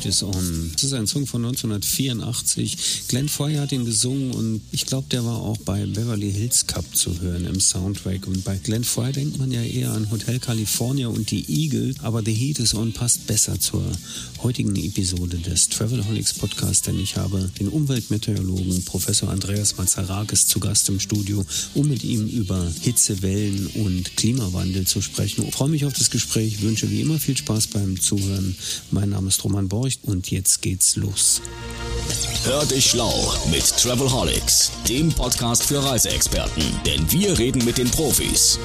Heat is On. Das ist ein Song von 1984. Glenn Foy hat ihn gesungen und ich glaube, der war auch bei Beverly Hills Cup zu hören im Soundtrack. Und bei Glenn Foy denkt man ja eher an Hotel California und die Eagles, aber The Heat is On passt besser zur heutigen Episode des Travelholics Podcast, denn ich habe den Umweltmeteorologen Professor Andreas Mazarakis zu Gast im Studio, um mit ihm über Hitzewellen und Klimawandel zu sprechen. Ich freue mich auf das Gespräch, wünsche wie immer viel Spaß beim Zuhören. Mein Name ist Roman Borch und jetzt geht's los. Hör dich schlau mit Travelholics, dem Podcast für Reiseexperten, denn wir reden mit den Profis.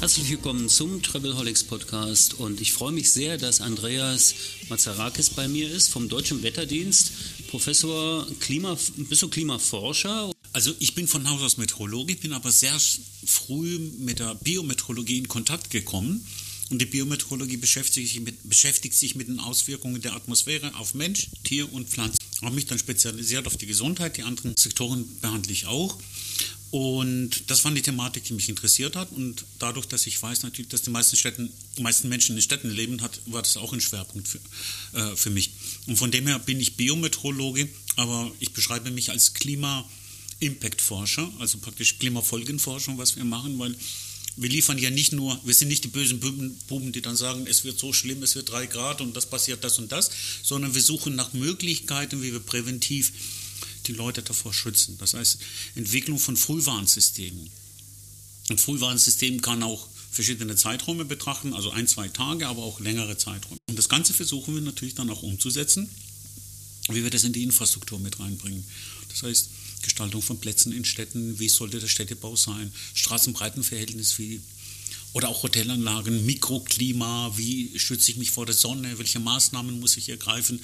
Herzlich willkommen zum Travelholics Podcast und ich freue mich sehr, dass Andreas Mazarakis bei mir ist vom Deutschen Wetterdienst, Professor Klima, bist du Klimaforscher? Also ich bin von Haus aus Meteorologe, bin aber sehr früh mit der Biometeorologie in Kontakt gekommen und die Biometeorologie beschäftigt sich, mit, beschäftigt sich mit den Auswirkungen der Atmosphäre auf Mensch, Tier und Pflanzen. Ich habe mich dann spezialisiert auf die Gesundheit, die anderen Sektoren behandle ich auch. Und das war die Thematik, die mich interessiert hat. Und dadurch, dass ich weiß natürlich, dass die meisten, Städten, die meisten Menschen in Städten leben, hat, war das auch ein Schwerpunkt für, äh, für mich. Und von dem her bin ich Biometeorologe, aber ich beschreibe mich als Klima-Impact-Forscher, also praktisch Klimafolgenforschung, was wir machen, weil wir liefern ja nicht nur, wir sind nicht die bösen Buben, die dann sagen, es wird so schlimm, es wird drei Grad und das passiert das und das, sondern wir suchen nach Möglichkeiten, wie wir präventiv die Leute davor schützen. Das heißt, Entwicklung von Frühwarnsystemen. Ein Frühwarnsystem kann auch verschiedene Zeiträume betrachten, also ein, zwei Tage, aber auch längere Zeiträume. Und das Ganze versuchen wir natürlich dann auch umzusetzen, wie wir das in die Infrastruktur mit reinbringen. Das heißt, Gestaltung von Plätzen in Städten, wie sollte der Städtebau sein, Straßenbreitenverhältnis, wie oder auch Hotelanlagen, Mikroklima, wie schütze ich mich vor der Sonne, welche Maßnahmen muss ich ergreifen,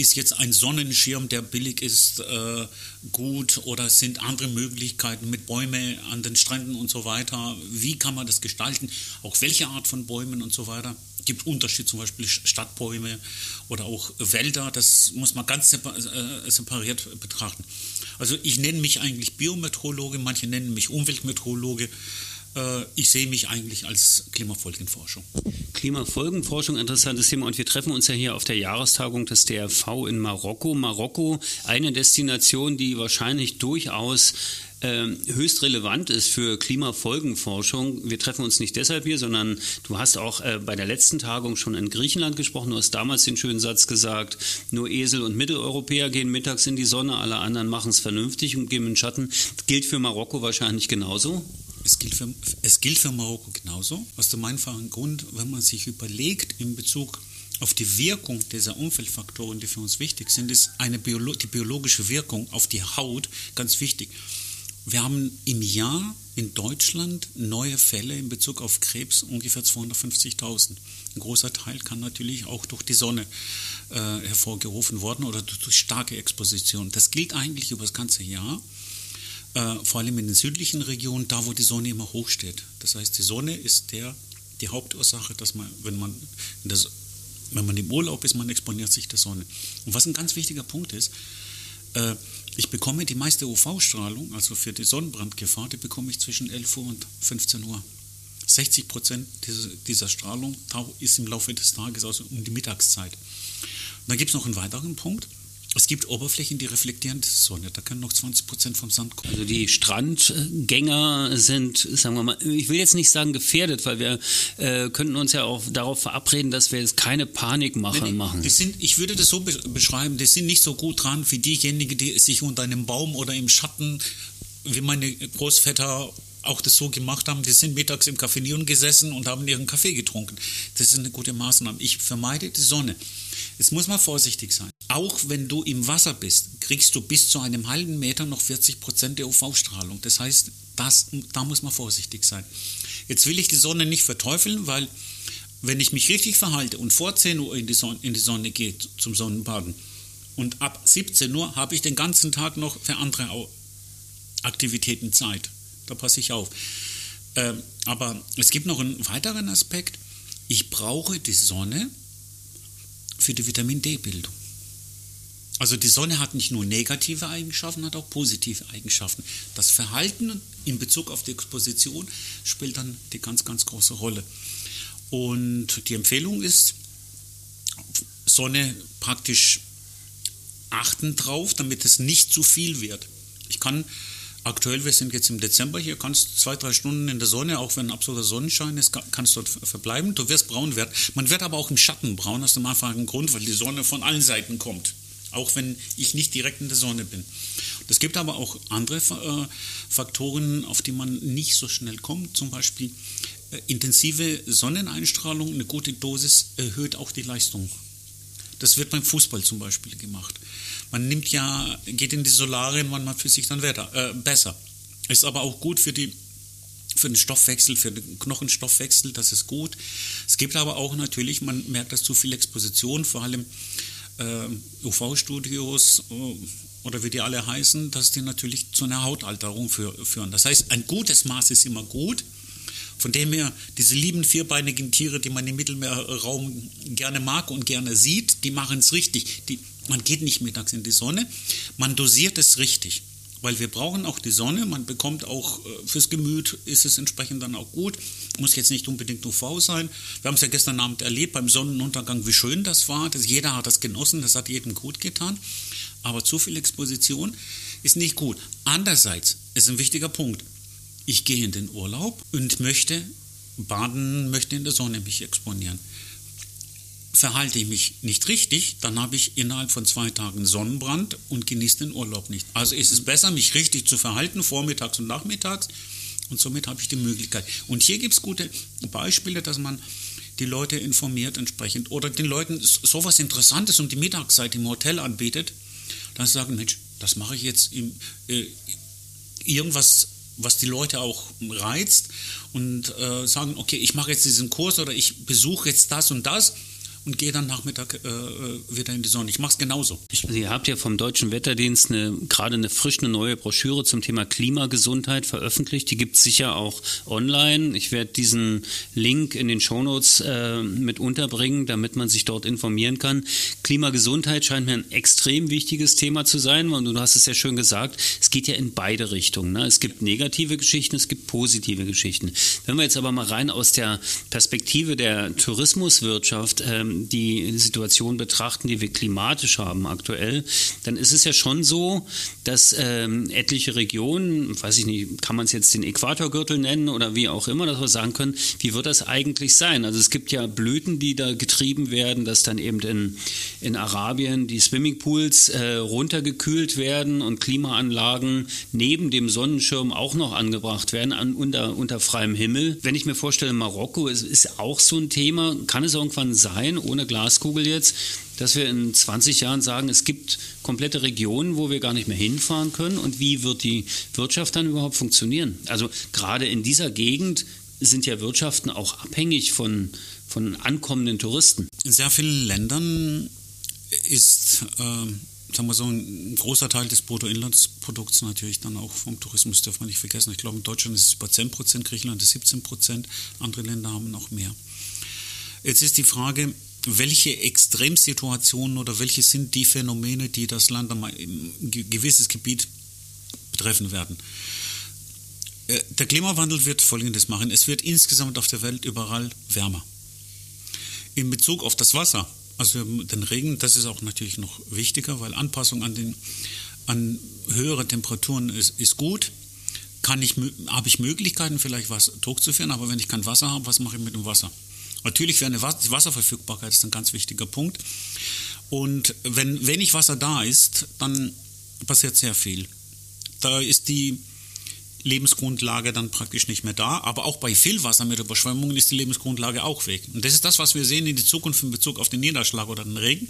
ist jetzt ein Sonnenschirm, der billig ist, äh, gut oder sind andere Möglichkeiten mit Bäumen an den Stränden und so weiter, wie kann man das gestalten, auch welche Art von Bäumen und so weiter gibt Unterschied, zum Beispiel Stadtbäume oder auch Wälder, das muss man ganz äh, separiert betrachten. Also ich nenne mich eigentlich Biometeorologe, manche nennen mich Umweltmeteorologe. Äh, ich sehe mich eigentlich als Klimafolgenforschung. Klimafolgenforschung, interessantes Thema. Und wir treffen uns ja hier auf der Jahrestagung des DRV in Marokko. Marokko, eine Destination, die wahrscheinlich durchaus ähm, höchst relevant ist für Klimafolgenforschung. Wir treffen uns nicht deshalb hier, sondern du hast auch äh, bei der letzten Tagung schon in Griechenland gesprochen. Du hast damals den schönen Satz gesagt, nur Esel und Mitteleuropäer gehen mittags in die Sonne, alle anderen machen es vernünftig und gehen in Schatten. Das gilt für Marokko wahrscheinlich genauso. Es gilt, für, es gilt für Marokko genauso. Aus dem einfachen Grund, wenn man sich überlegt in Bezug auf die Wirkung dieser Umfeldfaktoren, die für uns wichtig sind, ist eine Biolo die biologische Wirkung auf die Haut ganz wichtig. Wir haben im Jahr in Deutschland neue Fälle in Bezug auf Krebs ungefähr 250.000. Ein großer Teil kann natürlich auch durch die Sonne äh, hervorgerufen worden oder durch starke Exposition. Das gilt eigentlich über das ganze Jahr, äh, vor allem in den südlichen Regionen, da wo die Sonne immer hoch steht. Das heißt, die Sonne ist der, die Hauptursache, dass man, wenn man, das, wenn man im Urlaub ist, man exponiert sich der Sonne. Und was ein ganz wichtiger Punkt ist, äh, ich bekomme die meiste UV-Strahlung, also für die Sonnenbrandgefahr, die bekomme ich zwischen 11 Uhr und 15 Uhr. 60 Prozent dieser, Strahlung ist im Laufe des Tages, also um die Mittagszeit. Und dann gibt es noch einen weiteren Punkt. Es gibt Oberflächen, die reflektieren die Sonne. Da können noch 20 Prozent vom Sand kommen. Also die Strandgänger sind, sagen wir mal, ich will jetzt nicht sagen gefährdet, weil wir äh, könnten uns ja auch darauf verabreden, dass wir jetzt keine Panikmache nee, nee, machen. Die sind, ich würde das so beschreiben, die sind nicht so gut dran wie diejenigen, die sich unter einem Baum oder im Schatten, wie meine Großväter auch das so gemacht haben, die sind mittags im Café Café gesessen und haben ihren Kaffee getrunken. Das ist eine gute Maßnahme. Ich vermeide die Sonne. Jetzt muss man vorsichtig sein. Auch wenn du im Wasser bist, kriegst du bis zu einem halben Meter noch 40 Prozent der UV-Strahlung. Das heißt, das, da muss man vorsichtig sein. Jetzt will ich die Sonne nicht verteufeln, weil wenn ich mich richtig verhalte und vor 10 Uhr in die Sonne, in die Sonne gehe zum Sonnenbaden und ab 17 Uhr habe ich den ganzen Tag noch für andere Aktivitäten Zeit. Da passe ich auf. Ähm, aber es gibt noch einen weiteren Aspekt. Ich brauche die Sonne für die Vitamin D-Bildung. Also die Sonne hat nicht nur negative Eigenschaften, hat auch positive Eigenschaften. Das Verhalten in Bezug auf die Exposition spielt dann die ganz, ganz große Rolle. Und die Empfehlung ist, Sonne praktisch achten drauf, damit es nicht zu viel wird. Ich kann aktuell, wir sind jetzt im Dezember hier, kannst zwei, drei Stunden in der Sonne, auch wenn absoluter Sonnenschein ist, kannst dort verbleiben. Du wirst braun werden. Man wird aber auch im Schatten braun, aus dem einfachen Grund, weil die Sonne von allen Seiten kommt. Auch wenn ich nicht direkt in der Sonne bin. Es gibt aber auch andere äh, Faktoren, auf die man nicht so schnell kommt. Zum Beispiel äh, intensive Sonneneinstrahlung, eine gute Dosis erhöht auch die Leistung. Das wird beim Fußball zum Beispiel gemacht. Man nimmt ja, geht in die Solarien, man hat für sich dann weiter, äh, besser. Ist aber auch gut für die für den Stoffwechsel, für den Knochenstoffwechsel, das ist gut. Es gibt aber auch natürlich, man merkt, dass zu viel Exposition, vor allem äh, UV-Studios äh, oder wie die alle heißen, dass die natürlich zu einer Hautalterung für, führen. Das heißt, ein gutes Maß ist immer gut. Von dem her, diese lieben vierbeinigen Tiere, die man im Mittelmeerraum gerne mag und gerne sieht, die machen es richtig. Die, man geht nicht mittags in die Sonne, man dosiert es richtig. Weil wir brauchen auch die Sonne, man bekommt auch äh, fürs Gemüt, ist es entsprechend dann auch gut. Muss jetzt nicht unbedingt UV sein. Wir haben es ja gestern Abend erlebt beim Sonnenuntergang, wie schön das war. Das, jeder hat das genossen, das hat jedem gut getan. Aber zu viel Exposition ist nicht gut. Andererseits ist ein wichtiger Punkt. Ich gehe in den Urlaub und möchte baden, möchte in der Sonne mich exponieren. Verhalte ich mich nicht richtig, dann habe ich innerhalb von zwei Tagen Sonnenbrand und genieße den Urlaub nicht. Also ist es besser, mich richtig zu verhalten, vormittags und nachmittags. Und somit habe ich die Möglichkeit. Und hier gibt es gute Beispiele, dass man die Leute informiert entsprechend oder den Leuten sowas Interessantes um die Mittagszeit im Hotel anbietet dann sagen, Mensch, das mache ich jetzt im, äh, irgendwas, was die Leute auch reizt und äh, sagen, okay, ich mache jetzt diesen Kurs oder ich besuche jetzt das und das und gehe dann Nachmittag äh, äh, wieder in die Sonne. Ich mache es genauso. Ihr habt ja vom Deutschen Wetterdienst eine, gerade eine frische neue Broschüre zum Thema Klimagesundheit veröffentlicht. Die gibt es sicher auch online. Ich werde diesen Link in den Shownotes äh, mit unterbringen, damit man sich dort informieren kann. Klimagesundheit scheint mir ein extrem wichtiges Thema zu sein. Und du hast es ja schön gesagt, es geht ja in beide Richtungen. Ne? Es gibt negative Geschichten, es gibt positive Geschichten. Wenn wir jetzt aber mal rein aus der Perspektive der Tourismuswirtschaft ähm, die Situation betrachten, die wir klimatisch haben aktuell, dann ist es ja schon so, dass ähm, etliche Regionen, weiß ich nicht, kann man es jetzt den Äquatorgürtel nennen oder wie auch immer, dass wir sagen können, wie wird das eigentlich sein? Also es gibt ja Blüten, die da getrieben werden, dass dann eben in, in Arabien die Swimmingpools äh, runtergekühlt werden und Klimaanlagen neben dem Sonnenschirm auch noch angebracht werden an, unter, unter freiem Himmel. Wenn ich mir vorstelle, Marokko ist, ist auch so ein Thema, kann es irgendwann sein, ohne Glaskugel jetzt, dass wir in 20 Jahren sagen, es gibt komplette Regionen, wo wir gar nicht mehr hinfahren können und wie wird die Wirtschaft dann überhaupt funktionieren? Also gerade in dieser Gegend sind ja Wirtschaften auch abhängig von, von ankommenden Touristen. In sehr vielen Ländern ist äh, sagen wir so, ein großer Teil des Bruttoinlandsprodukts natürlich dann auch vom Tourismus, darf man nicht vergessen. Ich glaube, in Deutschland ist es über 10 Prozent, Griechenland ist 17 Prozent, andere Länder haben noch mehr. Jetzt ist die Frage, welche Extremsituationen oder welche sind die Phänomene, die das Land ein gewisses Gebiet betreffen werden. Äh, der Klimawandel wird Folgendes machen. Es wird insgesamt auf der Welt überall wärmer. In Bezug auf das Wasser, also den Regen, das ist auch natürlich noch wichtiger, weil Anpassung an, den, an höhere Temperaturen ist, ist gut. Kann ich, habe ich Möglichkeiten, vielleicht was Druck zu führen, aber wenn ich kein Wasser habe, was mache ich mit dem Wasser? Natürlich wäre eine Wasserverfügbarkeit ist ein ganz wichtiger Punkt. Und wenn wenig Wasser da ist, dann passiert sehr viel. Da ist die Lebensgrundlage dann praktisch nicht mehr da. Aber auch bei viel Wasser mit Überschwemmungen ist die Lebensgrundlage auch weg. Und das ist das, was wir sehen in die Zukunft in Bezug auf den Niederschlag oder den Regen.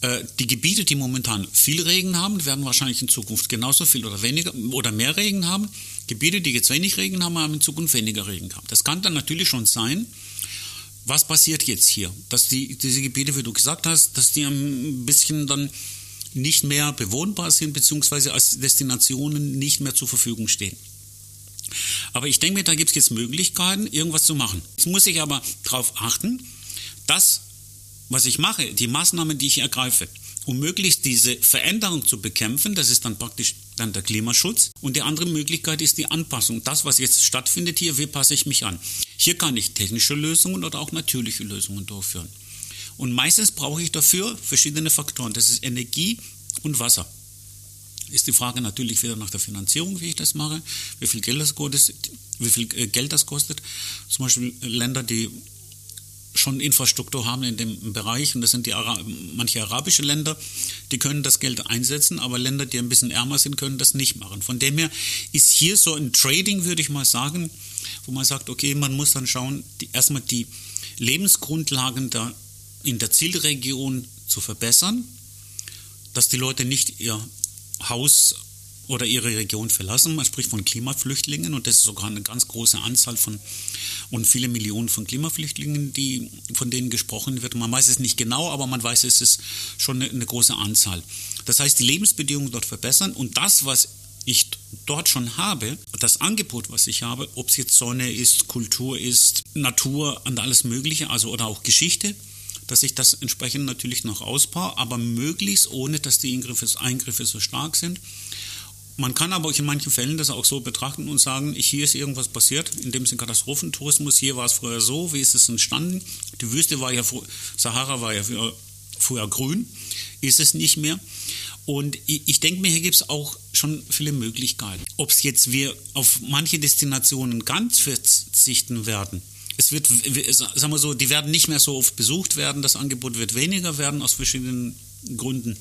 Äh, die Gebiete, die momentan viel Regen haben, werden wahrscheinlich in Zukunft genauso viel oder weniger oder mehr Regen haben. Gebiete, die jetzt wenig Regen haben, haben in Zukunft weniger Regen haben. Das kann dann natürlich schon sein, was passiert jetzt hier? Dass die, diese Gebiete, wie du gesagt hast, dass die ein bisschen dann nicht mehr bewohnbar sind, beziehungsweise als Destinationen nicht mehr zur Verfügung stehen. Aber ich denke mir, da gibt es jetzt Möglichkeiten, irgendwas zu machen. Jetzt muss ich aber darauf achten, dass, was ich mache, die Maßnahmen, die ich ergreife, um möglichst diese Veränderung zu bekämpfen, das ist dann praktisch dann der Klimaschutz. Und die andere Möglichkeit ist die Anpassung. Das, was jetzt stattfindet hier, wie passe ich mich an? Hier kann ich technische Lösungen oder auch natürliche Lösungen durchführen. Und meistens brauche ich dafür verschiedene Faktoren. Das ist Energie und Wasser. Ist die Frage natürlich wieder nach der Finanzierung, wie ich das mache, wie viel Geld das kostet, wie viel äh, Geld das kostet. Zum Beispiel Länder, die schon Infrastruktur haben in dem Bereich, und das sind die Ara manche arabische Länder, die können das Geld einsetzen, aber Länder, die ein bisschen ärmer sind, können das nicht machen. Von dem her ist hier so ein Trading, würde ich mal sagen, wo man sagt, okay, man muss dann schauen, die, erstmal die Lebensgrundlagen da in der Zielregion zu verbessern, dass die Leute nicht ihr Haus oder ihre Region verlassen. Man spricht von Klimaflüchtlingen und das ist sogar eine ganz große Anzahl von und viele Millionen von Klimaflüchtlingen, die, von denen gesprochen wird. Man weiß es nicht genau, aber man weiß, es ist schon eine, eine große Anzahl. Das heißt, die Lebensbedingungen dort verbessern und das, was ich dort schon habe, das Angebot, was ich habe, ob es jetzt Sonne ist, Kultur ist, Natur und alles Mögliche, also oder auch Geschichte, dass ich das entsprechend natürlich noch ausbaue, aber möglichst ohne, dass die Eingriffe, Eingriffe so stark sind. Man kann aber in manchen Fällen das auch so betrachten und sagen, hier ist irgendwas passiert, in dem Sinne Katastrophentourismus, hier war es früher so, wie ist es entstanden? Die Wüste war ja, Sahara war ja früher, früher grün, ist es nicht mehr. Und ich, ich denke mir, hier gibt es auch schon viele Möglichkeiten. Ob es jetzt wir auf manche Destinationen ganz verzichten werden, es wird, sagen wir so, die werden nicht mehr so oft besucht werden, das Angebot wird weniger werden aus verschiedenen Gründen.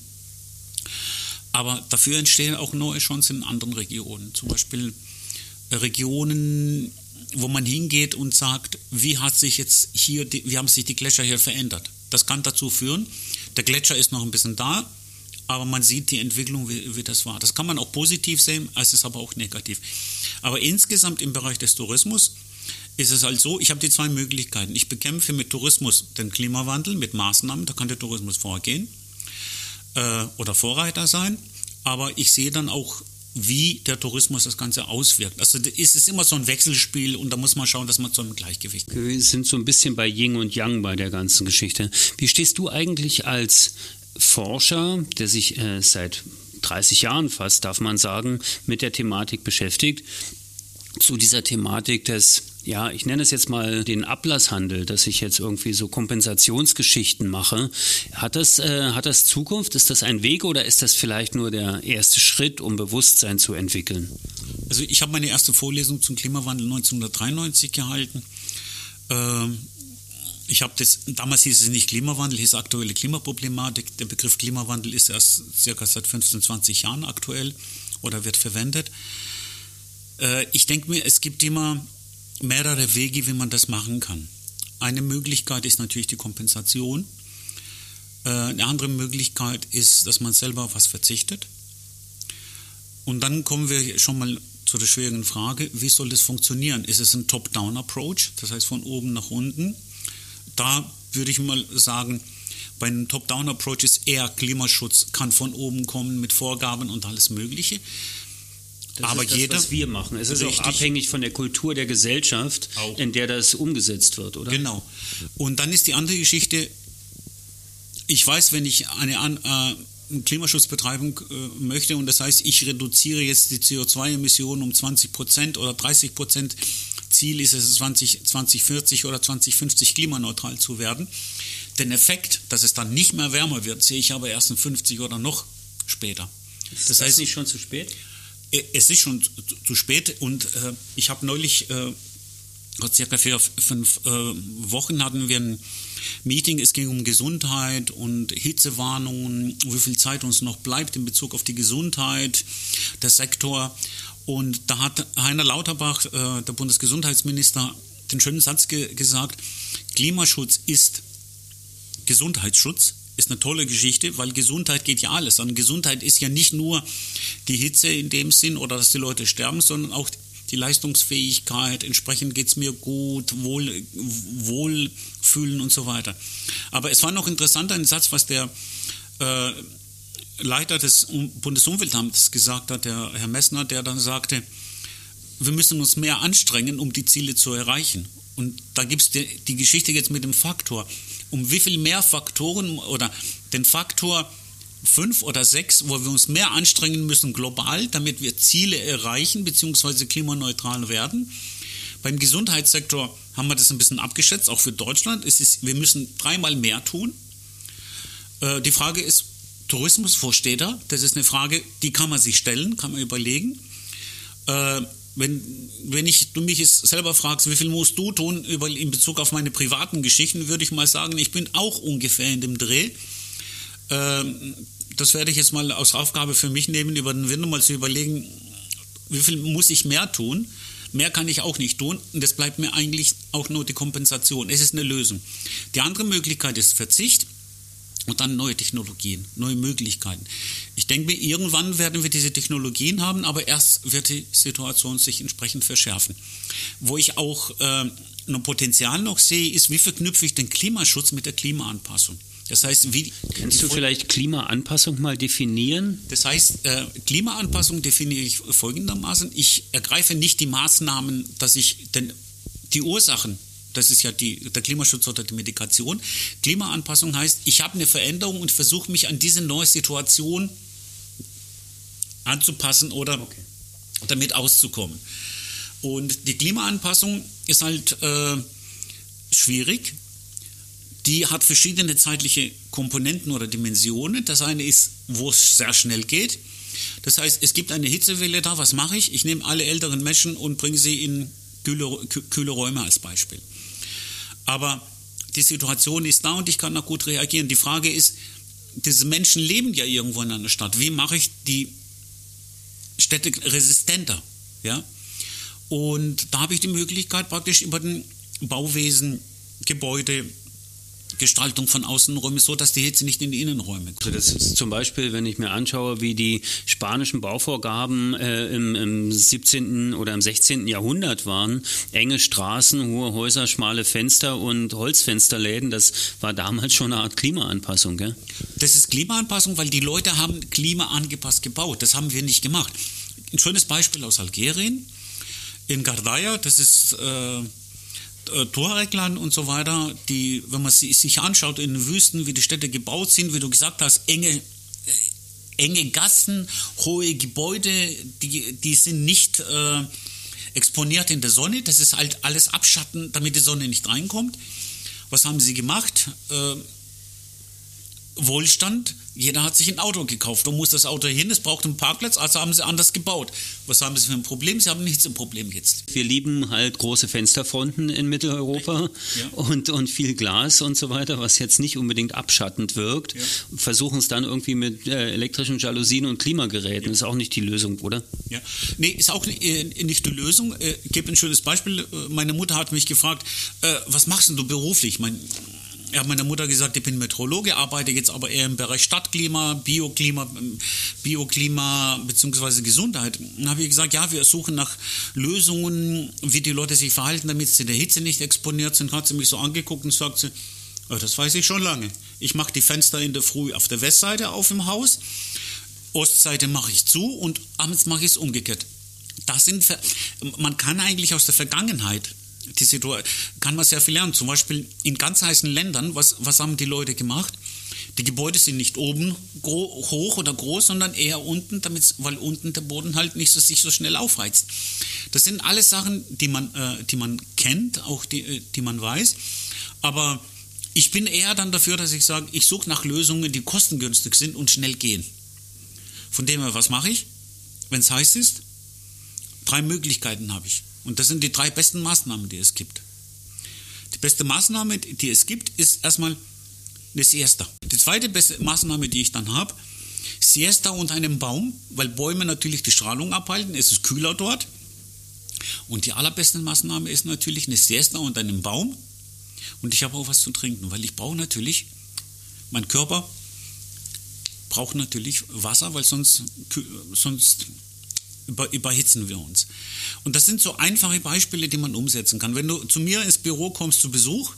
Aber dafür entstehen auch neue Chancen in anderen Regionen. Zum Beispiel äh, Regionen, wo man hingeht und sagt, wie hat sich jetzt hier, wie haben sich die Gletscher hier verändert? Das kann dazu führen, der Gletscher ist noch ein bisschen da, aber man sieht die Entwicklung, wie, wie, das war. Das kann man auch positiv sehen, es ist aber auch negativ. Aber insgesamt im Bereich des Tourismus ist es halt so, ich habe die zwei Möglichkeiten. Ich bekämpfe mit Tourismus den Klimawandel, mit Maßnahmen, da kann der Tourismus vorgehen äh, oder Vorreiter sein, aber ich sehe dann auch, wie der Tourismus das Ganze auswirkt. Also es ist immer so ein Wechselspiel und da muss man schauen, dass man zu einem Gleichgewicht kommt. Wir sind so ein bisschen bei Yin und Yang bei der ganzen Geschichte. Wie stehst du eigentlich als Forscher, der sich äh, seit 30 Jahren fast, darf man sagen, mit der Thematik beschäftigt, zu dieser Thematik des ja, ich nenne es jetzt mal den Ablasshandel, dass ich jetzt irgendwie so Kompensationsgeschichten mache. Hat das, äh, hat das Zukunft? Ist das ein Weg oder ist das vielleicht nur der erste Schritt, um Bewusstsein zu entwickeln? Also ich habe meine erste Vorlesung zum Klimawandel 1993 gehalten. Ähm ich habe das, damals hieß es nicht Klimawandel, hieß aktuelle Klimaproblematik. Der Begriff Klimawandel ist erst circa seit 15, 20 Jahren aktuell oder wird verwendet. Äh, ich denke mir, es gibt immer mehrere Wege, wie man das machen kann. Eine Möglichkeit ist natürlich die Kompensation. Äh, eine andere Möglichkeit ist, dass man selber auf was verzichtet. Und dann kommen wir schon mal zu der schwierigen Frage, wie soll das funktionieren? Ist es ein Top-Down-Approach, das heißt von oben nach unten? Da würde ich mal sagen, bei einem Top-Down-Approach ist eher Klimaschutz, kann von oben kommen mit Vorgaben und alles Mögliche. Das aber ist das, jeder, was wir machen. Es ist richtig. auch abhängig von der Kultur der Gesellschaft, auch. in der das umgesetzt wird, oder? Genau. Und dann ist die andere Geschichte, ich weiß, wenn ich eine, äh, Klimaschutzbetreibung äh, möchte und das heißt, ich reduziere jetzt die CO2-Emissionen um 20 Prozent oder 30 Prozent, Ziel ist es 20, 2040 oder 2050 klimaneutral zu werden. Den Effekt, dass es dann nicht mehr wärmer wird, sehe ich aber erst in 50 oder noch später. Ist das, das heißt nicht schon zu spät? Äh, es ist schon zu spät und äh, ich habe neulich, äh, circa vier, fünf äh, Wochen hatten wir ein Meeting, es ging um Gesundheit und Hitzewarnungen, wie viel Zeit uns noch bleibt in Bezug auf die Gesundheit, der Sektor. Und da hat Heiner Lauterbach, äh, der Bundesgesundheitsminister, den schönen Satz ge gesagt, Klimaschutz ist Gesundheitsschutz ist eine tolle Geschichte, weil Gesundheit geht ja alles an. Gesundheit ist ja nicht nur die Hitze in dem Sinn oder dass die Leute sterben, sondern auch die Leistungsfähigkeit, entsprechend geht es mir gut, wohl, Wohlfühlen und so weiter. Aber es war noch interessanter ein Satz, was der äh, Leiter des Bundesumweltamtes gesagt hat, der Herr Messner, der dann sagte, wir müssen uns mehr anstrengen, um die Ziele zu erreichen. Und da gibt es die, die Geschichte jetzt mit dem Faktor um wie viel mehr Faktoren oder den Faktor fünf oder sechs, wo wir uns mehr anstrengen müssen global, damit wir Ziele erreichen bzw. klimaneutral werden. Beim Gesundheitssektor haben wir das ein bisschen abgeschätzt, auch für Deutschland. Es ist, wir müssen dreimal mehr tun, Äh, die Frage ist, Tourismus, wo steht er? Das ist eine Frage, die kann man sich stellen, kann man überlegen. Äh, wenn, wenn ich, du mich jetzt selber fragst, wie viel musst du tun über, in Bezug auf meine privaten Geschichten, würde ich mal sagen, ich bin auch ungefähr in dem Dreh. Ähm, das werde ich jetzt mal als Aufgabe für mich nehmen, über den Winter mal zu überlegen, wie viel muss ich mehr tun. Mehr kann ich auch nicht tun und das bleibt mir eigentlich auch nur die Kompensation. Es ist eine Lösung. Die andere Möglichkeit ist Verzicht und dann neue Technologien, neue Möglichkeiten. Ich denke mir, irgendwann werden wir diese Technologien haben, aber erst wird die Situation sich entsprechend verschärfen. Wo ich auch äh, ein Potenzial noch sehe, ist, wie verknüpfe ich den Klimaschutz mit der Klimaanpassung? Das heißt, wie. Kannst du vielleicht Klimaanpassung mal definieren? Das heißt, äh, Klimaanpassung definiere ich folgendermaßen. Ich ergreife nicht die Maßnahmen, dass ich den, die Ursachen, das ist ja die, der Klimaschutz oder die Medikation. Klimaanpassung heißt, ich habe eine Veränderung und versuche mich an diese neue Situation anzupassen oder okay. damit auszukommen. Und die Klimaanpassung ist halt äh, schwierig, die hat verschiedene zeitliche Komponenten oder Dimensionen. Das eine ist, wo es sehr schnell geht. Das heißt, es gibt eine Hitzewelle da. Was mache ich? Ich nehme alle älteren Menschen und bringe sie in kühle, kühle Räume als Beispiel. Aber die Situation ist da und ich kann auch gut reagieren. Die Frage ist, diese Menschen leben ja irgendwo in einer Stadt. Wie mache ich die Städte resistenter? Ja? Und da habe ich die Möglichkeit, praktisch über den Bauwesen, Gebäude, Gestaltung von Außenräumen so, dass die Hitze nicht in die Innenräume kommt. Also das ist zum Beispiel, wenn ich mir anschaue, wie die spanischen Bauvorgaben äh, im, im 17. oder im 16. Jahrhundert waren, enge Straßen, hohe Häuser, schmale Fenster und Holzfensterläden, das war damals schon eine Art Klimaanpassung, gell? Das ist Klimaanpassung, weil die Leute haben klimaangepasst gebaut. Das haben wir nicht gemacht. Ein schönes Beispiel aus Algerien. In Gardaya, das ist äh, äh, Tuaregland und so weiter, die, wenn man sie, sich anschaut in den Wüsten, wie die Städte gebaut sind, wie du gesagt hast, enge, äh, enge Gassen, hohe Gebäude, die, die sind nicht äh, exponiert in der Sonne. Das ist halt alles Abschatten, damit die Sonne nicht reinkommt. Was haben sie gemacht? Äh, Wohlstand jeder hat sich ein Auto gekauft. Wo muss das Auto hin? Es braucht einen Parkplatz, also haben sie anders gebaut. Was haben sie für ein Problem? Sie haben nichts ein Problem jetzt. Wir lieben halt große Fensterfronten in Mitteleuropa ja. und, und viel Glas und so weiter, was jetzt nicht unbedingt abschattend wirkt. Ja. Versuchen es dann irgendwie mit äh, elektrischen Jalousien und Klimageräten. Ja. Ist auch nicht die Lösung, oder? Ja. Nee, ist auch nicht, äh, nicht die Lösung. Äh, ich gebe ein schönes Beispiel. Äh, meine Mutter hat mich gefragt, äh, was machst du beruflich? Mein, ich habe meiner Mutter gesagt, ich bin Meteorologe, arbeite jetzt aber eher im Bereich Stadtklima, Bioklima, Bioklima bzw. Gesundheit. Dann habe ich gesagt, ja, wir suchen nach Lösungen, wie die Leute sich verhalten, damit sie der Hitze nicht exponiert sind. Hat sie mich so angeguckt und sagt sie, oh, das weiß ich schon lange. Ich mache die Fenster in der Früh auf der Westseite auf im Haus, Ostseite mache ich zu und abends mache ich es umgekehrt. Das sind, man kann eigentlich aus der Vergangenheit die Situation, kann man sehr viel lernen. Zum Beispiel in ganz heißen Ländern, was, was haben die Leute gemacht? Die Gebäude sind nicht oben hoch oder groß, sondern eher unten, damit, weil unten der Boden halt nicht so, sich so schnell aufheizt. Das sind alles Sachen, die man, äh, die man kennt, auch die, äh, die man weiß. Aber ich bin eher dann dafür, dass ich sage, ich suche nach Lösungen, die kostengünstig sind und schnell gehen. Von dem her, was mache ich, wenn es heiß ist? Drei Möglichkeiten habe ich. Und das sind die drei besten Maßnahmen, die es gibt. Die beste Maßnahme, die es gibt, ist erstmal eine Siesta. Die zweite beste Maßnahme, die ich dann habe, Siesta unter einem Baum, weil Bäume natürlich die Strahlung abhalten, es ist kühler dort. Und die allerbeste Maßnahme ist natürlich eine Siesta unter einem Baum. Und ich habe auch was zu trinken, weil ich brauche natürlich, mein Körper braucht natürlich Wasser, weil sonst, sonst über, überhitzen wir uns. Und das sind so einfache Beispiele, die man umsetzen kann. Wenn du zu mir ins Büro kommst zu Besuch,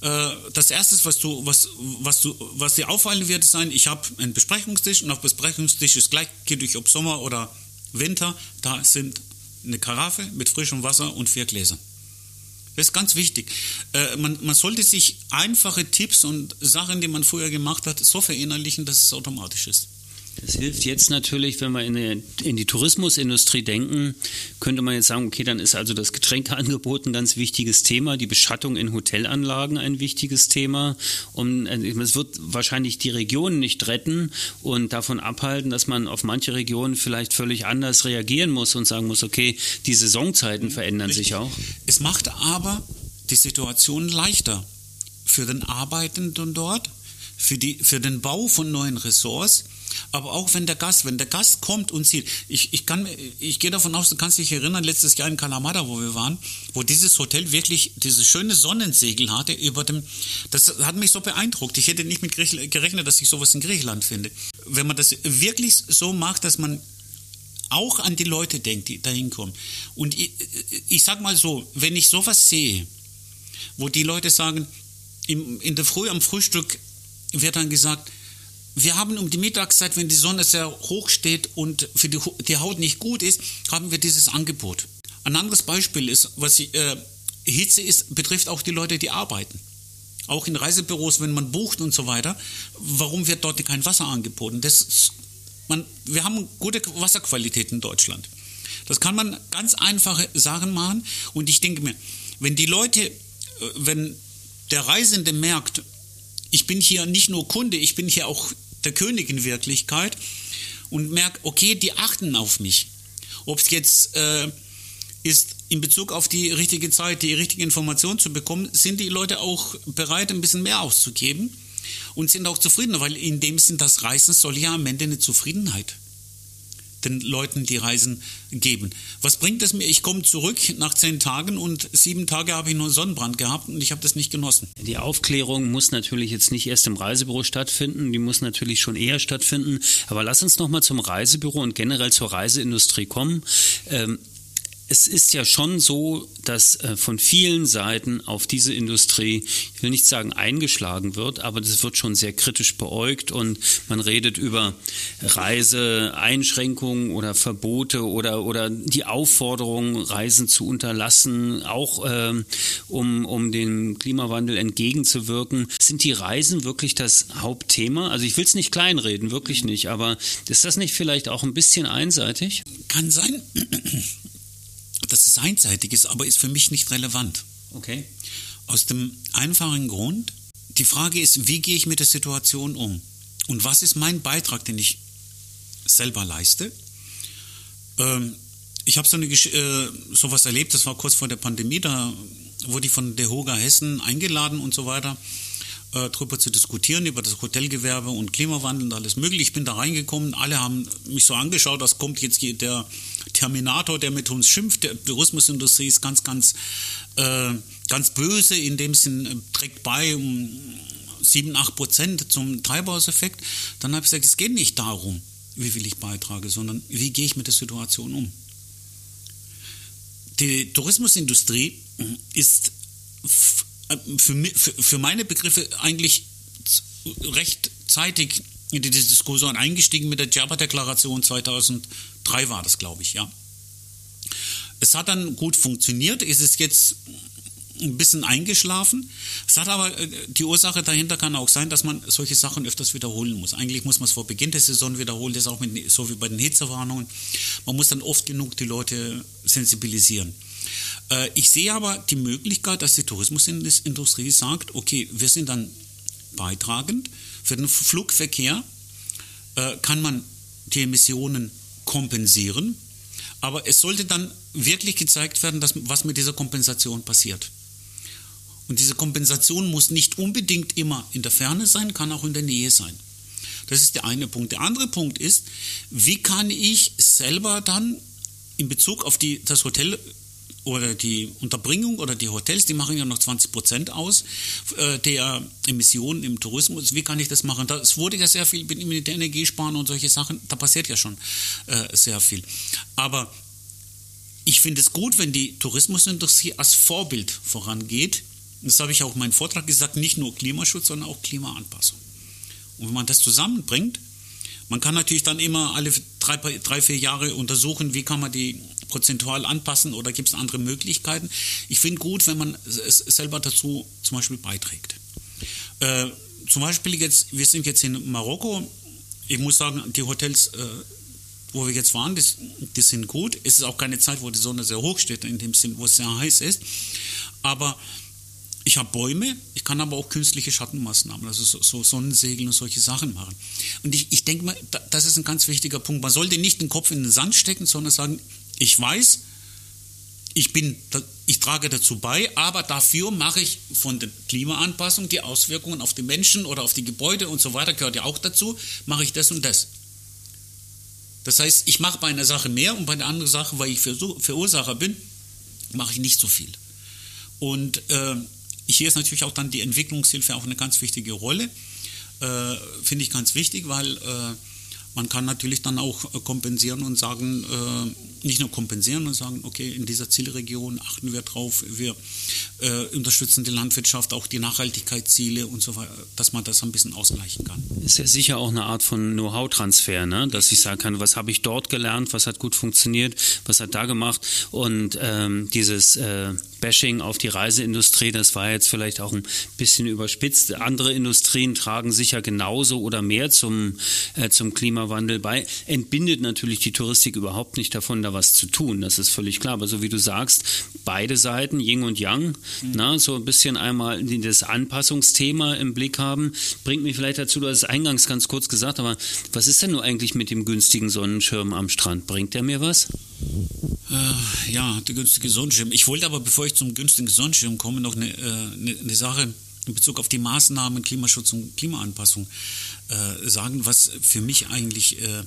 äh, das erste, was du, was, was du, was dir auffallen wird, sein, ich habe einen Besprechungstisch und auf Besprechungstisch ist gleich, geht durch ob Sommer oder Winter, da sind eine Karaffe mit frischem Wasser und vier Gläser. Das ist ganz wichtig. Äh, man, man sollte sich einfache Tipps und Sachen, die man früher gemacht hat, so verinnerlichen, dass es automatisch ist. Das hilft jetzt natürlich, wenn wir in die, in die, Tourismusindustrie denken, könnte man jetzt sagen, okay, dann ist also das Getränkeangebot ein ganz wichtiges Thema, die Beschattung in Hotelanlagen ein wichtiges Thema. Und äh, es wird wahrscheinlich die Regionen nicht retten und davon abhalten, dass man auf manche Regionen vielleicht völlig anders reagieren muss und sagen muss, okay, die Saisonzeiten verändern Richtig. sich auch. Es macht aber die Situation leichter für den Arbeitenden dort, für, die, für den Bau von neuen Ressorts aber auch wenn der Gast, wenn der Gast kommt und sieht, ich, ich kann, ich gehe davon aus, du kannst dich erinnern, letztes Jahr in Kalamata, wo wir waren, wo dieses Hotel wirklich dieses schöne Sonnensegel hatte über dem, das hat mich so beeindruckt. Ich hätte nicht mit gerechnet, dass ich sowas in Griechenland finde. Wenn man das wirklich so macht, dass man auch an die Leute denkt, die da hinkommen. Und ich, ich sag mal so, wenn ich sowas sehe, wo die Leute sagen, in der Früh am Frühstück wird dann gesagt, wir haben um die Mittagszeit, wenn die Sonne sehr hoch steht und für die, die Haut nicht gut ist, haben wir dieses Angebot. Ein anderes Beispiel ist, was äh, Hitze ist, betrifft auch die Leute, die arbeiten. Auch in Reisebüros, wenn man bucht und so weiter. Warum wird dort kein Wasser angeboten? Das, man, wir haben gute Wasserqualität in Deutschland. Das kann man ganz einfache Sachen machen. Und ich denke mir, wenn die Leute, äh, wenn der Reisende merkt, ich bin hier nicht nur Kunde, ich bin hier auch der König in Wirklichkeit und merke, okay, die achten auf mich. Ob es jetzt äh, ist, in Bezug auf die richtige Zeit, die richtige Information zu bekommen, sind die Leute auch bereit, ein bisschen mehr auszugeben und sind auch zufrieden, weil in dem Sinn das Reisen soll ja am Ende eine Zufriedenheit den Leuten die Reisen geben. Was bringt es mir? Ich komme zurück nach zehn Tagen und sieben Tage habe ich nur Sonnenbrand gehabt und ich habe das nicht genossen. Die Aufklärung muss natürlich jetzt nicht erst im Reisebüro stattfinden, die muss natürlich schon eher stattfinden. Aber lass uns nochmal zum Reisebüro und generell zur Reiseindustrie kommen. Ähm, es ist ja schon so, dass äh, von vielen Seiten auf diese Industrie, ich will nicht sagen eingeschlagen wird, aber das wird schon sehr kritisch beäugt und man redet über Reiseeinschränkungen oder Verbote oder, oder die Aufforderung, Reisen zu unterlassen, auch ähm, um, um dem Klimawandel entgegenzuwirken. Sind die Reisen wirklich das Hauptthema? Also ich will es nicht kleinreden, wirklich nicht, aber ist das nicht vielleicht auch ein bisschen einseitig? Kann sein dass es einseitig ist, aber ist für mich nicht relevant. Okay. Aus dem einfachen Grund, die Frage ist, wie gehe ich mit der Situation um? Und was ist mein Beitrag, den ich selber leiste? Ähm, ich habe so eine äh, sowas erlebt, das war kurz vor der Pandemie, da wurde ich von der Hoga Hessen eingeladen und so weiter, äh, darüber zu diskutieren, über das Hotelgewerbe und Klimawandel und alles mögliche. Ich bin da reingekommen, alle haben mich so angeschaut, als kommt jetzt der Terminator, der mit uns schimpft. Der Tourismusindustrie ist ganz, ganz, äh, ganz böse, in dem Sinn äh, trägt bei um 7, 8 Prozent zum Treibhauseffekt. Dann habe ich gesagt, es geht nicht darum, wie viel ich beitrage, sondern wie gehe ich mit der Situation um. Die Tourismusindustrie ist äh, für, für meine Begriffe eigentlich rechtzeitig in die Diskussion eingestiegen mit der Djerba-Deklaration 2003 war das, glaube ich, ja. Es hat dann gut funktioniert, ist es jetzt ein bisschen eingeschlafen. Es hat aber äh, die Ursache dahinter kann auch sein, dass man solche Sachen öfters wiederholen muss. Eigentlich muss man es vor Beginn der Saison wiederholen, das ist auch mit, so wie bei den Hitzewarnungen. Man muss dann oft genug die Leute sensibilisieren. Äh, ich sehe aber die Möglichkeit, dass die Tourismusindustrie sagt, okay, wir sind dann beitragend, für den Flugverkehr äh, kann man die Emissionen kompensieren, aber es sollte dann wirklich gezeigt werden, dass, was mit dieser Kompensation passiert. Und diese Kompensation muss nicht unbedingt immer in der Ferne sein, kann auch in der Nähe sein. Das ist der eine Punkt. Der andere Punkt ist, wie kann ich selber dann in Bezug auf die, das Hotel oder die Unterbringung oder die Hotels, die machen ja noch 20 Prozent aus äh, der Emissionen im Tourismus. Wie kann ich das machen? Es wurde ja sehr viel mit der Energiesparen und solche Sachen, da passiert ja schon äh, sehr viel. Aber ich finde es gut, wenn die Tourismusindustrie als Vorbild vorangeht. Das habe ich auch in meinem Vortrag gesagt, nicht nur Klimaschutz, sondern auch Klimaanpassung. Und wenn man das zusammenbringt, man kann natürlich dann immer alle drei, drei, vier Jahre untersuchen, wie kann man die prozentual anpassen oder gibt es andere Möglichkeiten. Ich finde gut, wenn man es selber dazu zum Beispiel beiträgt. Äh, zum Beispiel jetzt, wir sind jetzt in Marokko ich muss sagen, die Hotels, äh, wo wir jetzt waren, das, das sind gut. Es ist auch keine Zeit, wo die Sonne sehr hoch steht, in dem Sinn, wo es sehr heiß ist. Aber ich habe Bäume, ich kann aber auch künstliche Schattenmaßnahmen, also so, so Sonnensegeln und solche Sachen machen. Und ich, ich denke mal, das ist ein ganz wichtiger Punkt. Man sollte nicht den Kopf in den Sand stecken, sondern sagen, ich weiß, ich bin, ich trage dazu bei, aber dafür mache ich von der Klimaanpassung die Auswirkungen auf die Menschen oder auf die Gebäude und so weiter, gehört ja auch dazu, mache ich das und das. Das heißt, ich mache bei einer Sache mehr und bei einer anderen Sache, weil ich Verursacher bin, mache ich nicht so viel. Und äh, hier ist natürlich auch dann die Entwicklungshilfe auch eine ganz wichtige Rolle. Äh, Finde ich ganz wichtig, weil äh, man kann natürlich dann auch äh, kompensieren und sagen, äh, nicht nur kompensieren und sagen, okay, in dieser Zielregion achten wir drauf, wir äh, unterstützen die Landwirtschaft, auch die Nachhaltigkeitsziele und so weiter, dass man das ein bisschen ausgleichen kann. Ist ja sicher auch eine Art von Know-how-Transfer, ne? dass ich sagen kann, was habe ich dort gelernt, was hat gut funktioniert, was hat da gemacht und ähm, dieses äh, Bashing auf die Reiseindustrie, das war jetzt vielleicht auch ein bisschen überspitzt. Andere Industrien tragen sicher genauso oder mehr zum, äh, zum Klimawandel bei. Entbindet natürlich die Touristik überhaupt nicht davon, da was zu tun. Das ist völlig klar. Aber so wie du sagst, beide Seiten, Yin und Yang, mhm. na, so ein bisschen einmal das Anpassungsthema im Blick haben, bringt mich vielleicht dazu, du hast es eingangs ganz kurz gesagt, aber was ist denn nur eigentlich mit dem günstigen Sonnenschirm am Strand? Bringt der mir was? Äh, ja, der günstige Sonnenschirm. Ich wollte aber, bevor ich zum günstigen Sonnenschirm komme, noch eine, äh, eine, eine Sache in Bezug auf die Maßnahmen Klimaschutz und Klimaanpassung äh, sagen, was für mich eigentlich äh,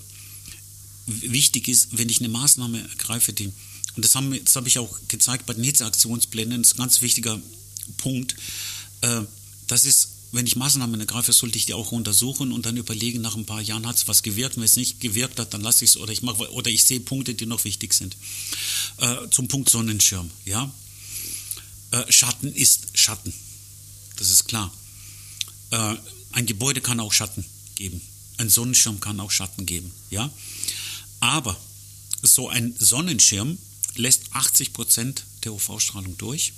wichtig ist, wenn ich eine Maßnahme ergreife, die, und das, haben, das habe ich auch gezeigt bei den Hitzeaktionsplänen, das ist ein ganz wichtiger Punkt, äh, das ist wenn ich Maßnahmen ergreife, sollte ich die auch untersuchen und dann überlegen, nach ein paar Jahren hat es was gewirkt. Wenn es nicht gewirkt hat, dann lasse ich es oder ich mache oder ich sehe Punkte, die noch wichtig sind. Äh, zum Punkt Sonnenschirm, ja. Äh, Schatten ist Schatten. Das ist klar. Äh, ein Gebäude kann auch Schatten geben. Ein Sonnenschirm kann auch Schatten geben, ja. Aber so ein Sonnenschirm lässt 80 Prozent der UV-Strahlung durch.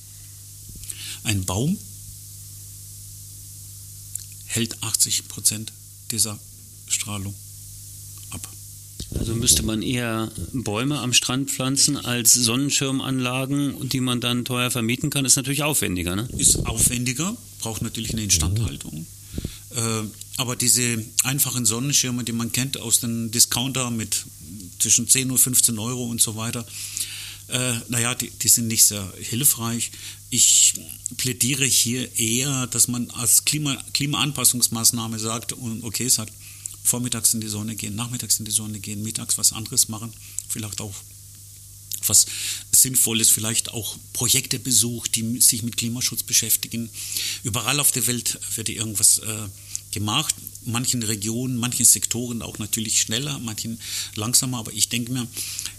Ein Baum hält 80 Prozent dieser Strahlung ab. Also müsste man eher Bäume am Strand pflanzen als Sonnenschirmanlagen, die man dann teuer vermieten kann, ist natürlich aufwendiger. Ne? Ist aufwendiger, braucht natürlich eine Instandhaltung. Äh, aber diese einfachen Sonnenschirme, die man kennt aus den Discounter mit zwischen 10 und 15 Euro und so weiter, äh, naja, die, die sind nicht sehr hilfreich. Ich plädiere hier eher, dass man als Klima, Klimaanpassungsmaßnahme sagt, okay, sagt, vormittags in die Sonne gehen, nachmittags in die Sonne gehen, mittags was anderes machen, vielleicht auch was Sinnvolles, vielleicht auch Projekte besucht, die sich mit Klimaschutz beschäftigen. Überall auf der Welt wird irgendwas äh, gemacht. Manchen Regionen, manchen Sektoren auch natürlich schneller, manchen langsamer. Aber ich denke mir,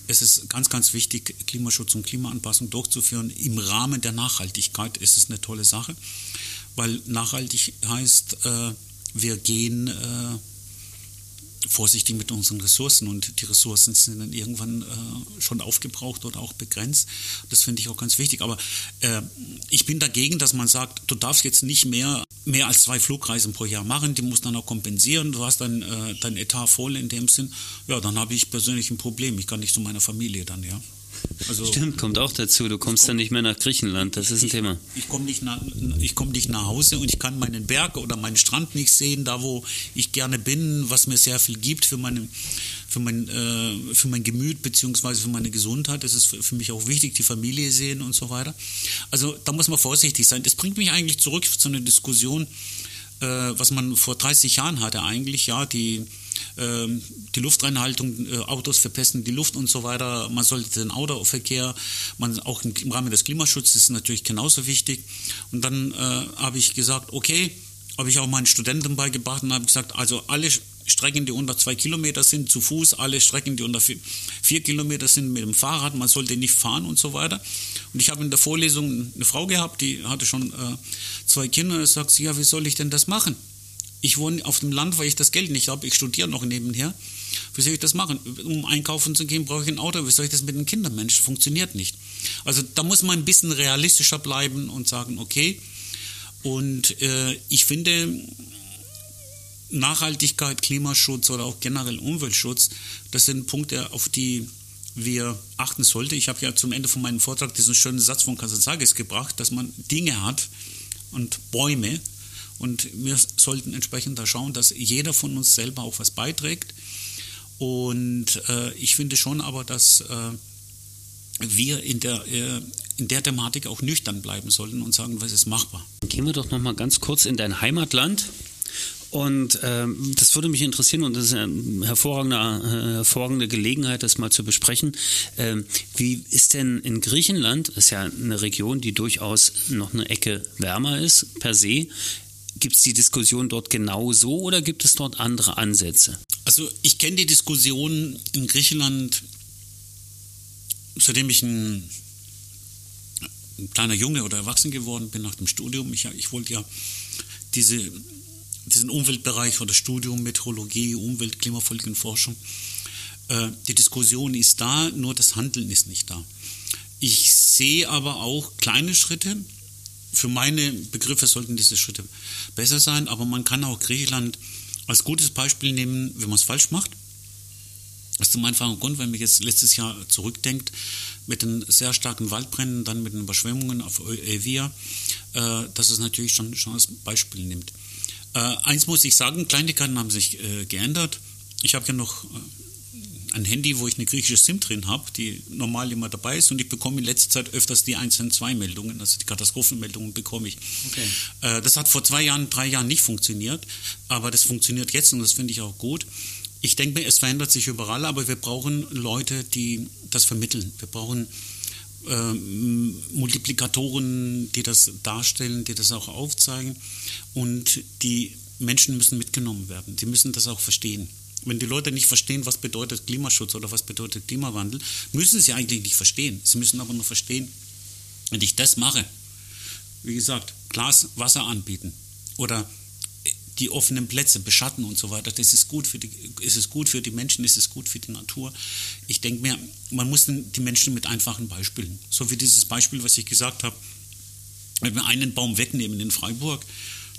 es ist ganz, ganz wichtig, Klimaschutz und Klimaanpassung durchzuführen im Rahmen der Nachhaltigkeit. Es ist eine tolle Sache, weil nachhaltig heißt, äh, wir gehen äh, vorsichtig mit unseren Ressourcen und die Ressourcen sind dann irgendwann äh, schon aufgebraucht oder auch begrenzt. Das finde ich auch ganz wichtig. Aber äh, ich bin dagegen, dass man sagt, du darfst jetzt nicht mehr, mehr als zwei Flugreisen pro Jahr machen, die musst dann auch kompensieren, du hast dann äh, dein Etat voll in dem Sinn. Ja, dann habe ich persönlich ein Problem. Ich kann nicht zu meiner Familie dann, ja. Also, Stimmt, kommt auch dazu. Du kommst komm, dann nicht mehr nach Griechenland. Das ist ein ich, Thema. Ich komme nicht, nach, komm nicht nach Hause und ich kann meinen Berg oder meinen Strand nicht sehen, da wo ich gerne bin, was mir sehr viel gibt für, meine, für, mein, äh, für mein Gemüt bzw. für meine Gesundheit. Das ist für, für, mich auch wichtig, die Familie sehen und so weiter. Also da muss man vorsichtig sein. Das bringt mich eigentlich zurück zu einer Diskussion, äh, was man vor 30 Jahren hatte eigentlich. Ja, die die Luftreinhaltung, äh, Autos verpesten die Luft und so weiter. Man sollte den Autoverkehr, man auch im Rahmen des Klimaschutzes ist natürlich genauso wichtig. Und dann äh, habe ich gesagt, okay, habe ich auch meinen Studenten beigebracht und habe gesagt, also alle Strecken, die unter zwei Kilometer sind, zu Fuß, alle Strecken, die unter vier, vier, Kilometer sind, mit dem Fahrrad, man sollte nicht fahren und so weiter. Und ich habe in der Vorlesung eine Frau gehabt, die hatte schon äh, zwei Kinder, und sagt sie, ja, wie soll ich denn das machen? Ich wohne auf dem Land, weil ich das Geld nicht habe. Ich studiere noch nebenher. Wie soll ich das machen? Um einkaufen zu gehen, brauche ich ein Auto. Wie soll ich das mit den Kindern? Mensch, funktioniert nicht. Also da muss man ein bisschen realistischer bleiben und sagen, okay. Und äh, ich finde, Nachhaltigkeit, Klimaschutz oder auch generell Umweltschutz, das sind Punkte, auf die wir achten sollten. Ich habe ja zum Ende von meinem Vortrag diesen schönen Satz von Kazantzakis gebracht, dass man Dinge hat und Bäume und wir sollten entsprechend da schauen, dass jeder von uns selber auch was beiträgt. Und äh, ich finde schon aber, dass äh, wir in der, äh, in der Thematik auch nüchtern bleiben sollten und sagen, was ist machbar. Gehen wir doch noch mal ganz kurz in dein Heimatland. Und ähm, das würde mich interessieren und das ist eine hervorragende, äh, hervorragende Gelegenheit, das mal zu besprechen. Ähm, wie ist denn in Griechenland, das ist ja eine Region, die durchaus noch eine Ecke wärmer ist per se, gibt es die Diskussion dort genau so oder gibt es dort andere Ansätze? Also ich kenne die Diskussion in Griechenland, seitdem ich ein, ein kleiner Junge oder erwachsen geworden bin nach dem Studium. Ich, ich wollte ja diese diesen Umweltbereich oder Studium, Meteorologie, Umwelt, Klimafolgenforschung. Äh, die Diskussion ist da, nur das Handeln ist nicht da. Ich sehe aber auch kleine Schritte. Für meine Begriffe sollten diese Schritte besser sein, aber man kann auch Griechenland als gutes Beispiel nehmen, wenn man es falsch macht. Das ist zum einfachen Grund, wenn man jetzt letztes Jahr zurückdenkt, mit den sehr starken Waldbränden, dann mit den Überschwemmungen auf Evia, äh, dass es natürlich schon, schon als Beispiel nimmt. Äh, eins muss ich sagen, Kleinigkeiten haben sich äh, geändert. Ich habe ja noch äh, ein Handy, wo ich eine griechische SIM drin habe, die normal immer dabei ist und ich bekomme in letzter Zeit öfters die 112-Meldungen, also die Katastrophenmeldungen bekomme ich. Okay. Äh, das hat vor zwei Jahren, drei Jahren nicht funktioniert, aber das funktioniert jetzt und das finde ich auch gut. Ich denke mir, es verändert sich überall, aber wir brauchen Leute, die das vermitteln. Wir brauchen äh, Multiplikatoren, die das darstellen, die das auch aufzeigen. Und die Menschen müssen mitgenommen werden. Die müssen das auch verstehen. Wenn die Leute nicht verstehen, was bedeutet Klimaschutz oder was bedeutet Klimawandel, müssen sie eigentlich nicht verstehen. Sie müssen aber nur verstehen, wenn ich das mache, wie gesagt, Glas Wasser anbieten oder die offenen Plätze beschatten und so weiter, das ist gut für die, ist es gut für die Menschen, ist es gut für die Natur. Ich denke mir, man muss die Menschen mit einfachen Beispielen, so wie dieses Beispiel, was ich gesagt habe, wenn wir einen Baum wegnehmen in Freiburg,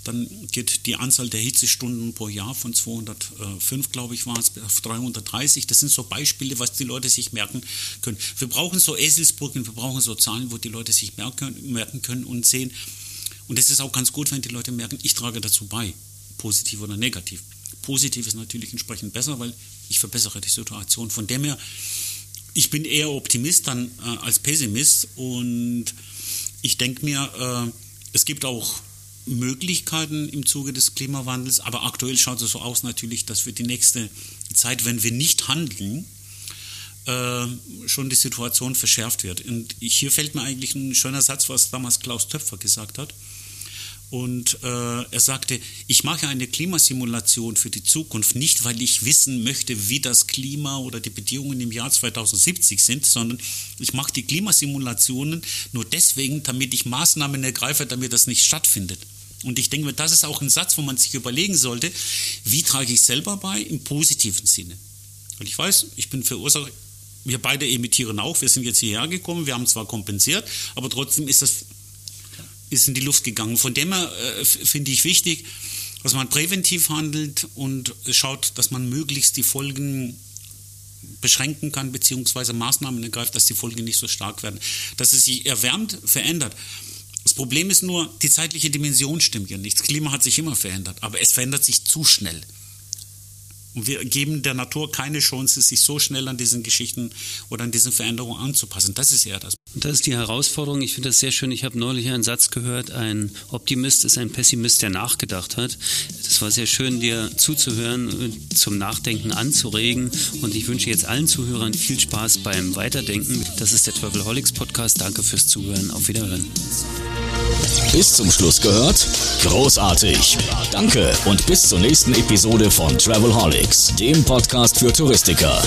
dann geht die Anzahl der Hitzestunden pro Jahr von 205, glaube ich, war es, auf 330. Das sind so Beispiele, was die Leute sich merken können. Wir brauchen so Eselsbrücken, wir brauchen so Zahlen, wo die Leute sich merken, können und sehen. Und es ist auch ganz gut, wenn die Leute merken, ich trage dazu bei positiv oder negativ. Positiv ist natürlich entsprechend besser, weil ich verbessere die Situation. Von dem her, ich bin eher Optimist dann äh, als Pessimist und ich denke mir, äh, es gibt auch Möglichkeiten im Zuge des Klimawandels, aber aktuell schaut es so aus natürlich, dass für die nächste Zeit, wenn wir nicht handeln, äh, schon die Situation verschärft wird. Und hier fällt mir eigentlich ein schöner Satz, was damals Klaus Töpfer gesagt hat. Und äh, er sagte, ich mache eine Klimasimulation für die Zukunft nicht, weil ich wissen möchte, wie das Klima oder die Bedingungen im Jahr 2070 sind, sondern ich mache die Klimasimulationen nur deswegen, damit ich Maßnahmen ergreife, damit das nicht stattfindet. Und ich denke mir, das ist auch ein Satz, wo man sich überlegen sollte, wie trage ich selber bei im positiven Sinne. Weil ich weiß, ich bin Verursacher, wir beide emittieren auch, wir sind jetzt hierher gekommen, wir haben zwar kompensiert, aber trotzdem ist das ist in die Luft gegangen. Von dem her äh, finde ich wichtig, dass man präventiv handelt und schaut, dass man möglichst die Folgen beschränken kann, beziehungsweise Maßnahmen ergreift, dass die Folgen nicht so stark werden. Dass es sich erwärmt, verändert. Das Problem ist nur, die zeitliche Dimension stimmt ja nicht. Das Klima hat sich immer verändert, aber es verändert sich zu schnell. Und wir geben der Natur keine Chance, sich so schnell an diesen Geschichten oder an diesen Veränderungen anzupassen. Das ist eher das. Das ist die Herausforderung. Ich finde das sehr schön. Ich habe neulich einen Satz gehört, ein Optimist ist ein Pessimist, der nachgedacht hat. Das war sehr schön, dir zuzuhören, zum Nachdenken anzuregen. Und ich wünsche jetzt allen Zuhörern viel Spaß beim Weiterdenken. Das ist der Travelholics Podcast. Danke fürs Zuhören. Auf Wiederhören. Bis zum Schluss gehört? Großartig. Danke und bis zur nächsten Episode von Travelholics, dem Podcast für Touristiker.